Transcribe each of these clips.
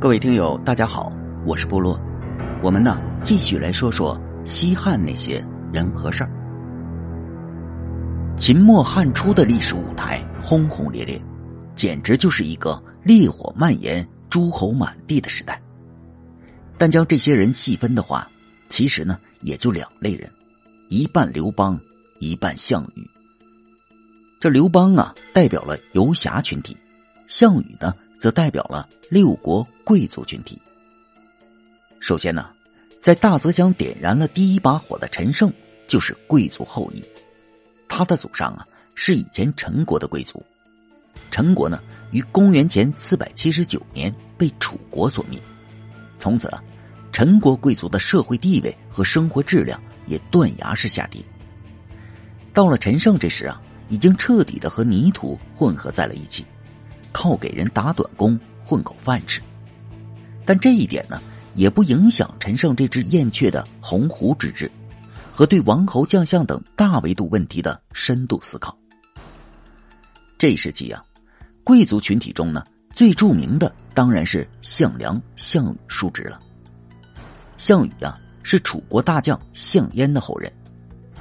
各位听友，大家好，我是部落。我们呢，继续来说说西汉那些人和事儿。秦末汉初的历史舞台轰轰烈烈，简直就是一个烈火蔓延、诸侯满地的时代。但将这些人细分的话，其实呢，也就两类人：一半刘邦，一半项羽。这刘邦啊，代表了游侠群体；项羽呢，则代表了六国贵族群体。首先呢，在大泽乡点燃了第一把火的陈胜，就是贵族后裔。他的祖上啊，是以前陈国的贵族。陈国呢，于公元前四百七十九年被楚国所灭。从此啊，陈国贵族的社会地位和生活质量也断崖式下跌。到了陈胜这时啊。已经彻底的和泥土混合在了一起，靠给人打短工混口饭吃。但这一点呢，也不影响陈胜这只燕雀的鸿鹄之志和对王侯将相等大维度问题的深度思考。这时期啊，贵族群体中呢，最著名的当然是项梁、项羽叔侄了。项羽啊，是楚国大将项燕的后人。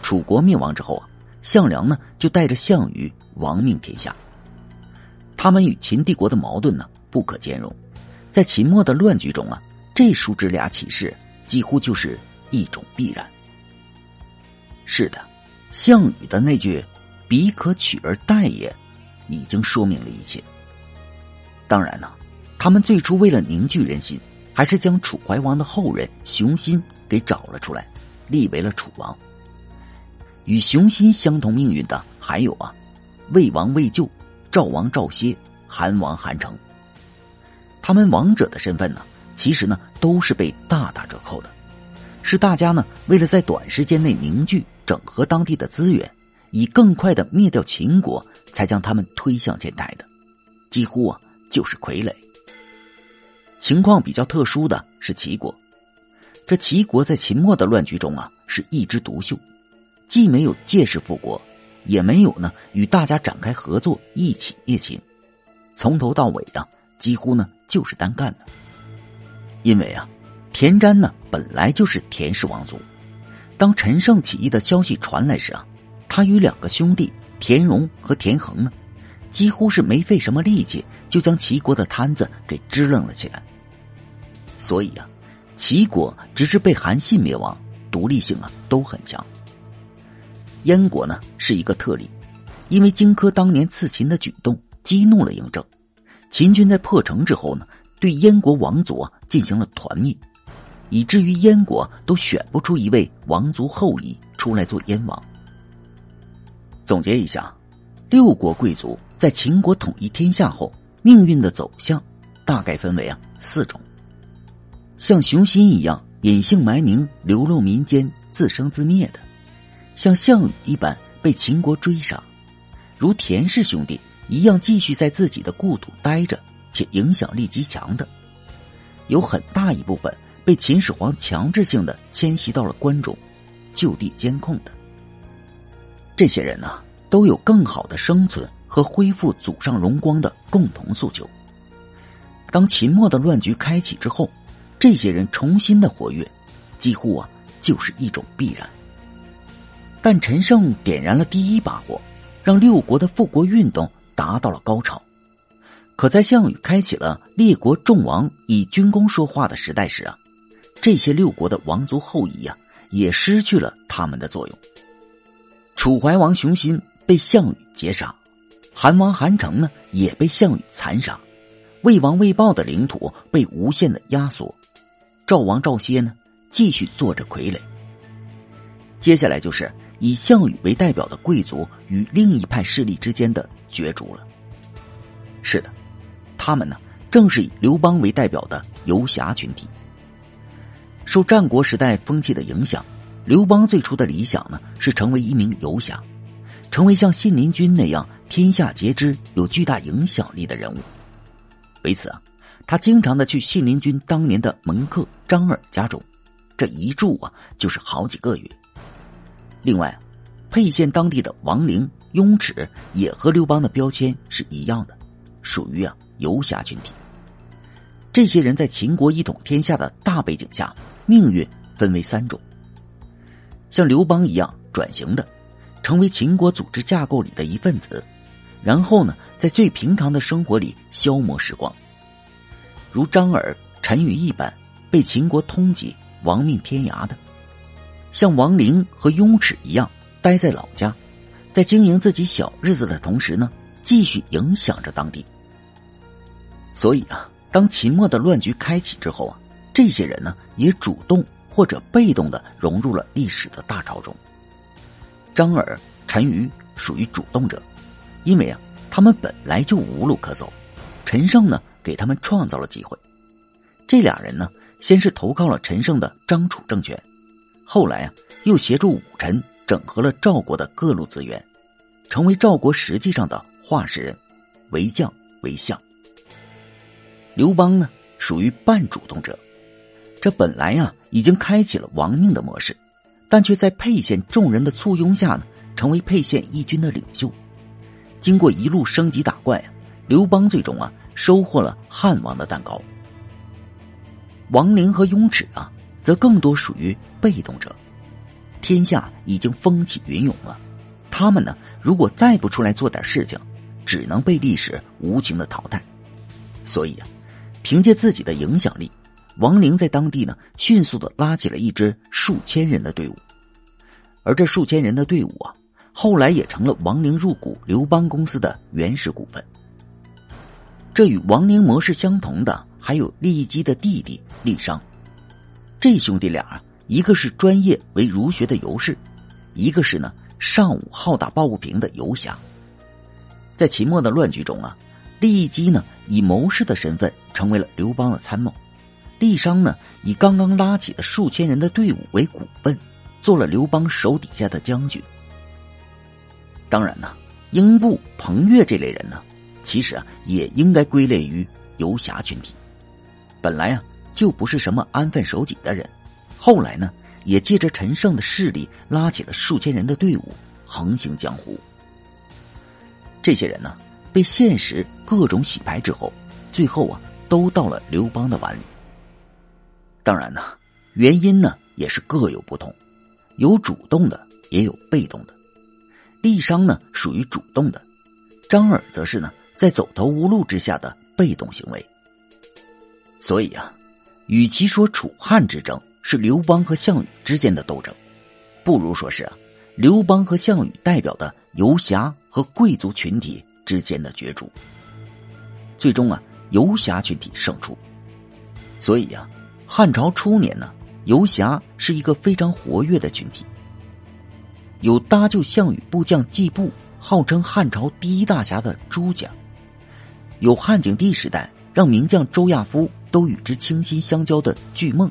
楚国灭亡之后啊。项梁呢，就带着项羽亡命天下。他们与秦帝国的矛盾呢，不可兼容。在秦末的乱局中啊，这叔侄俩起事几乎就是一种必然。是的，项羽的那句“彼可取而代也”，已经说明了一切。当然呢，他们最初为了凝聚人心，还是将楚怀王的后人熊心给找了出来，立为了楚王。与熊心相同命运的还有啊，魏王魏咎、赵王赵歇、韩王韩成。他们王者的身份呢，其实呢都是被大打折扣的，是大家呢为了在短时间内凝聚、整合当地的资源，以更快的灭掉秦国，才将他们推向前台的，几乎啊就是傀儡。情况比较特殊的是齐国，这齐国在秦末的乱局中啊是一枝独秀。既没有借势复国，也没有呢与大家展开合作一起灭秦，从头到尾啊几乎呢就是单干的。因为啊，田瞻呢本来就是田氏王族，当陈胜起义的消息传来时啊，他与两个兄弟田荣和田横呢，几乎是没费什么力气就将齐国的摊子给支棱了起来。所以啊，齐国直至被韩信灭亡，独立性啊都很强。燕国呢是一个特例，因为荆轲当年刺秦的举动激怒了嬴政，秦军在破城之后呢，对燕国王族进行了团灭，以至于燕国都选不出一位王族后裔出来做燕王。总结一下，六国贵族在秦国统一天下后命运的走向，大概分为啊四种：像熊心一样隐姓埋名、流落民间、自生自灭的。像项羽一般被秦国追杀，如田氏兄弟一样继续在自己的故土待着，且影响力极强的，有很大一部分被秦始皇强制性的迁徙到了关中，就地监控的。这些人呢，都有更好的生存和恢复祖上荣光的共同诉求。当秦末的乱局开启之后，这些人重新的活跃，几乎啊就是一种必然。但陈胜点燃了第一把火，让六国的复国运动达到了高潮。可在项羽开启了列国众王以军功说话的时代时啊，这些六国的王族后裔呀，也失去了他们的作用。楚怀王熊心被项羽劫杀，韩王韩成呢也被项羽残杀，魏王魏豹的领土被无限的压缩，赵王赵歇呢继续做着傀儡。接下来就是。以项羽为代表的贵族与另一派势力之间的角逐了。是的，他们呢，正是以刘邦为代表的游侠群体。受战国时代风气的影响，刘邦最初的理想呢，是成为一名游侠，成为像信陵君那样天下皆知、有巨大影响力的人物。为此啊，他经常的去信陵君当年的门客张耳家中，这一住啊，就是好几个月。另外，沛县当地的王陵、雍齿也和刘邦的标签是一样的，属于啊游侠群体。这些人在秦国一统天下的大背景下，命运分为三种：像刘邦一样转型的，成为秦国组织架构里的一份子，然后呢，在最平常的生活里消磨时光；如张耳、陈馀一般被秦国通缉、亡命天涯的；像王陵和雍齿一样待在老家，在经营自己小日子的同时呢，继续影响着当地。所以啊。当秦末的乱局开启之后啊，这些人呢也主动或者被动的融入了历史的大潮中。张耳、陈馀属于主动者，因为啊他们本来就无路可走，陈胜呢给他们创造了机会。这俩人呢先是投靠了陈胜的张楚政权，后来啊又协助武臣整合了赵国的各路资源，成为赵国实际上的化事人，为将为相。刘邦呢，属于半主动者，这本来呀已经开启了亡命的模式，但却在沛县众人的簇拥下呢，成为沛县义军的领袖。经过一路升级打怪啊，刘邦最终啊收获了汉王的蛋糕。王陵和雍齿啊，则更多属于被动者。天下已经风起云涌了，他们呢，如果再不出来做点事情，只能被历史无情的淘汰。所以啊。凭借自己的影响力，王陵在当地呢迅速的拉起了一支数千人的队伍，而这数千人的队伍啊，后来也成了王陵入股刘邦公司的原始股份。这与王陵模式相同的还有郦姬的弟弟利商，这兄弟俩啊一个是专业为儒学的游士，一个是呢尚武好打抱不平的游侠。在秦末的乱局中啊。郦姬呢，以谋士的身份成为了刘邦的参谋；利商呢，以刚刚拉起的数千人的队伍为股份，做了刘邦手底下的将军。当然呢，英布、彭越这类人呢，其实啊，也应该归类于游侠群体。本来啊，就不是什么安分守己的人，后来呢，也借着陈胜的势力，拉起了数千人的队伍，横行江湖。这些人呢？被现实各种洗牌之后，最后啊，都到了刘邦的碗里。当然呢，原因呢也是各有不同，有主动的，也有被动的。郦商呢属于主动的，张耳则是呢在走投无路之下的被动行为。所以啊，与其说楚汉之争是刘邦和项羽之间的斗争，不如说是啊，刘邦和项羽代表的游侠和贵族群体。之间的角逐，最终啊，游侠群体胜出。所以呀，汉朝初年呢，游侠是一个非常活跃的群体。有搭救项羽部将季布，号称汉朝第一大侠的朱家；有汉景帝时代让名将周亚夫都与之倾心相交的巨梦；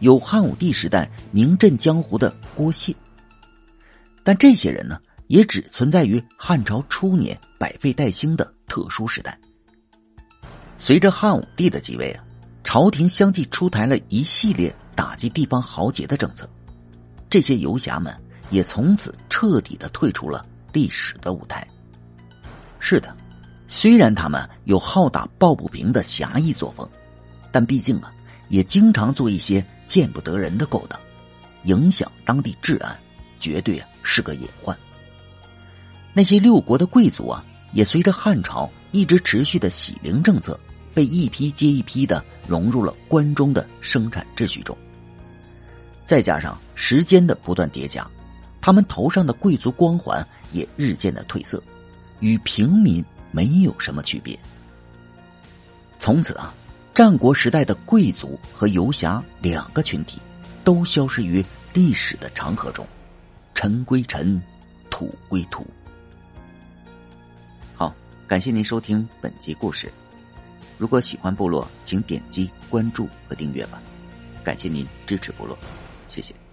有汉武帝时代名震江湖的郭谢。但这些人呢？也只存在于汉朝初年百废待兴的特殊时代。随着汉武帝的继位啊，朝廷相继出台了一系列打击地方豪杰的政策，这些游侠们也从此彻底的退出了历史的舞台。是的，虽然他们有好打抱不平的侠义作风，但毕竟啊，也经常做一些见不得人的勾当，影响当地治安，绝对是个隐患。那些六国的贵族啊，也随着汉朝一直持续的洗陵政策，被一批接一批的融入了关中的生产秩序中。再加上时间的不断叠加，他们头上的贵族光环也日渐的褪色，与平民没有什么区别。从此啊，战国时代的贵族和游侠两个群体，都消失于历史的长河中，尘归尘，土归土。好感谢您收听本集故事。如果喜欢部落，请点击关注和订阅吧。感谢您支持部落，谢谢。